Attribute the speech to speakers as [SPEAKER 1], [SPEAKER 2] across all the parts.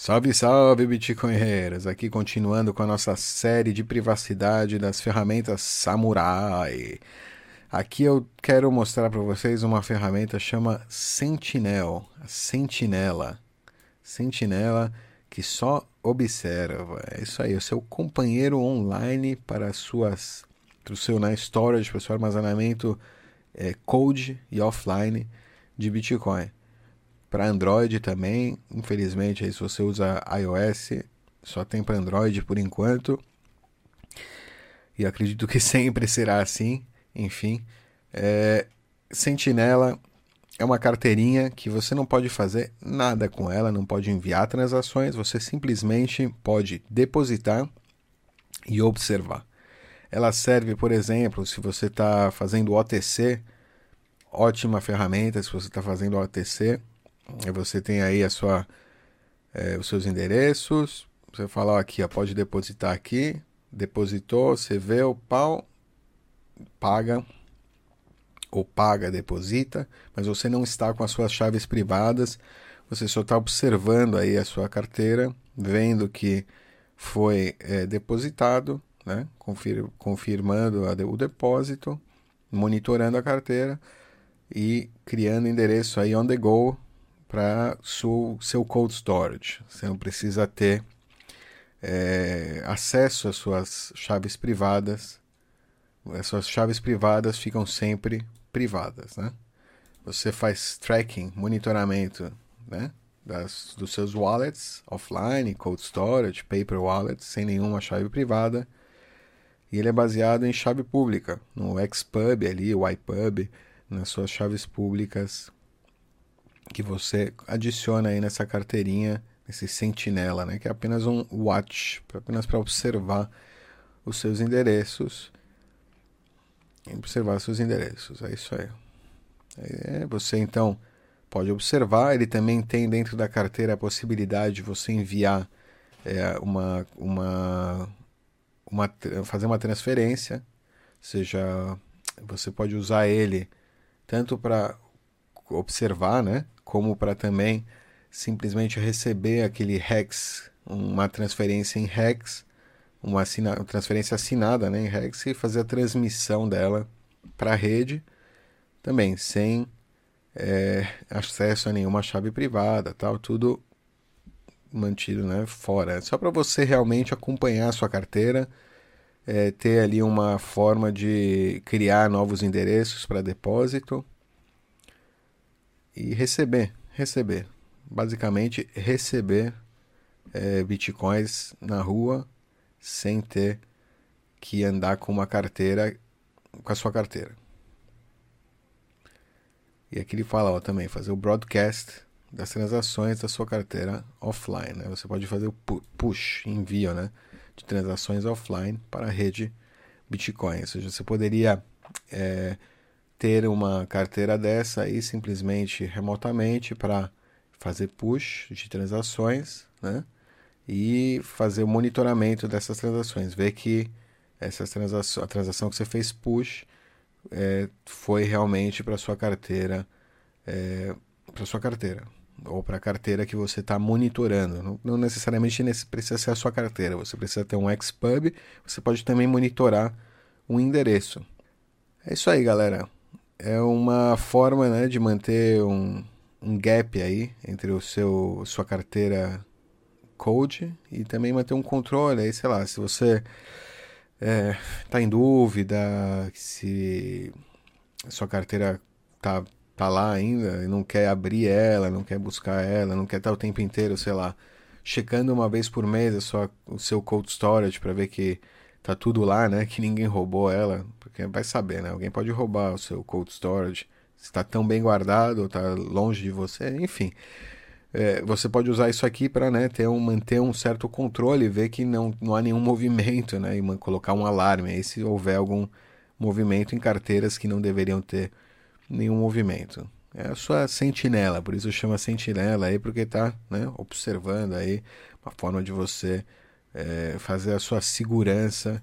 [SPEAKER 1] Salve, salve, Bitcoinheiros! Aqui continuando com a nossa série de privacidade das ferramentas Samurai. Aqui eu quero mostrar para vocês uma ferramenta chama Sentinel, Sentinela. Sentinela que só observa. É isso aí, o seu companheiro online para suas para o seu né, storage, para o seu armazenamento é, code e offline de Bitcoin para Android também. Infelizmente, aí, se você usa iOS, só tem para Android por enquanto. E acredito que sempre será assim. Enfim, é... Sentinela é uma carteirinha que você não pode fazer nada com ela, não pode enviar transações, você simplesmente pode depositar e observar. Ela serve, por exemplo, se você está fazendo OTC, ótima ferramenta se você está fazendo OTC, você tem aí a sua, é, os seus endereços. Você fala aqui, ó, pode depositar aqui. Depositou, você vê o pau, paga ou paga, deposita, mas você não está com as suas chaves privadas, você só está observando aí a sua carteira, vendo que foi é, depositado, né? Confir confirmando a, o depósito, monitorando a carteira e criando endereço aí on the go para seu, seu cold storage. Você não precisa ter é, acesso às suas chaves privadas. As suas chaves privadas ficam sempre privadas, né? Você faz tracking, monitoramento, né? Das, dos seus wallets offline, cold storage, paper wallets, sem nenhuma chave privada. E ele é baseado em chave pública, no Xpub ali, o iPub, nas suas chaves públicas que você adiciona aí nessa carteirinha, esse sentinela, né, que é apenas um watch, apenas para observar os seus endereços. Observar seus endereços, é isso aí. É, você então pode observar, ele também tem dentro da carteira a possibilidade de você enviar é, uma, uma, uma, fazer uma transferência, seja, você pode usar ele tanto para observar, né? como para também simplesmente receber aquele hex, uma transferência em hex, uma, assina, transferência assinada né, em hex e fazer a transmissão dela para a rede, também sem é, acesso a nenhuma chave privada, tal, tudo mantido né, fora. Só para você realmente acompanhar a sua carteira, é, ter ali uma forma de criar novos endereços para depósito e receber, receber, basicamente receber é, bitcoins na rua sem ter que andar com uma carteira, com a sua carteira. E aqui ele fala ó, também fazer o broadcast das transações da sua carteira offline. Né? Você pode fazer o push, envio né? de transações offline para a rede Bitcoin. Ou seja, você poderia é, ter uma carteira dessa aí simplesmente remotamente para fazer push de transações, né? E fazer o monitoramento dessas transações, ver que essas transações, a transação que você fez push é, foi realmente para sua carteira, é, para sua carteira ou para a carteira que você está monitorando. Não, não necessariamente precisa ser a sua carteira. Você precisa ter um Xpub. Você pode também monitorar um endereço. É isso aí, galera é uma forma né, de manter um, um gap aí entre o seu sua carteira code e também manter um controle aí, sei lá, se você está é, em dúvida se sua carteira tá, tá lá ainda e não quer abrir ela, não quer buscar ela, não quer estar o tempo inteiro, sei lá, checando uma vez por mês a sua, o seu cold storage para ver que tá tudo lá, né? Que ninguém roubou ela, porque vai saber, né? Alguém pode roubar o seu cold storage, se está tão bem guardado, está longe de você, enfim. É, você pode usar isso aqui para né, ter um, manter um certo controle ver que não, não há nenhum movimento, né? E colocar um alarme aí se houver algum movimento em carteiras que não deveriam ter nenhum movimento. É a sua sentinela, por isso chama sentinela aí, porque está né, observando aí uma forma de você é, fazer a sua segurança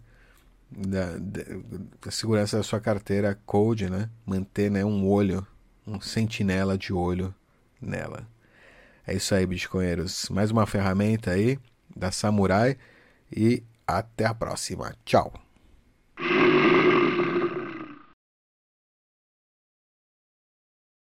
[SPEAKER 1] da, da, segurança da sua carteira code, né? Manter né, um olho, um sentinela de olho nela. É isso aí, bitcoinheiros. Mais uma ferramenta aí da Samurai e até a próxima. Tchau.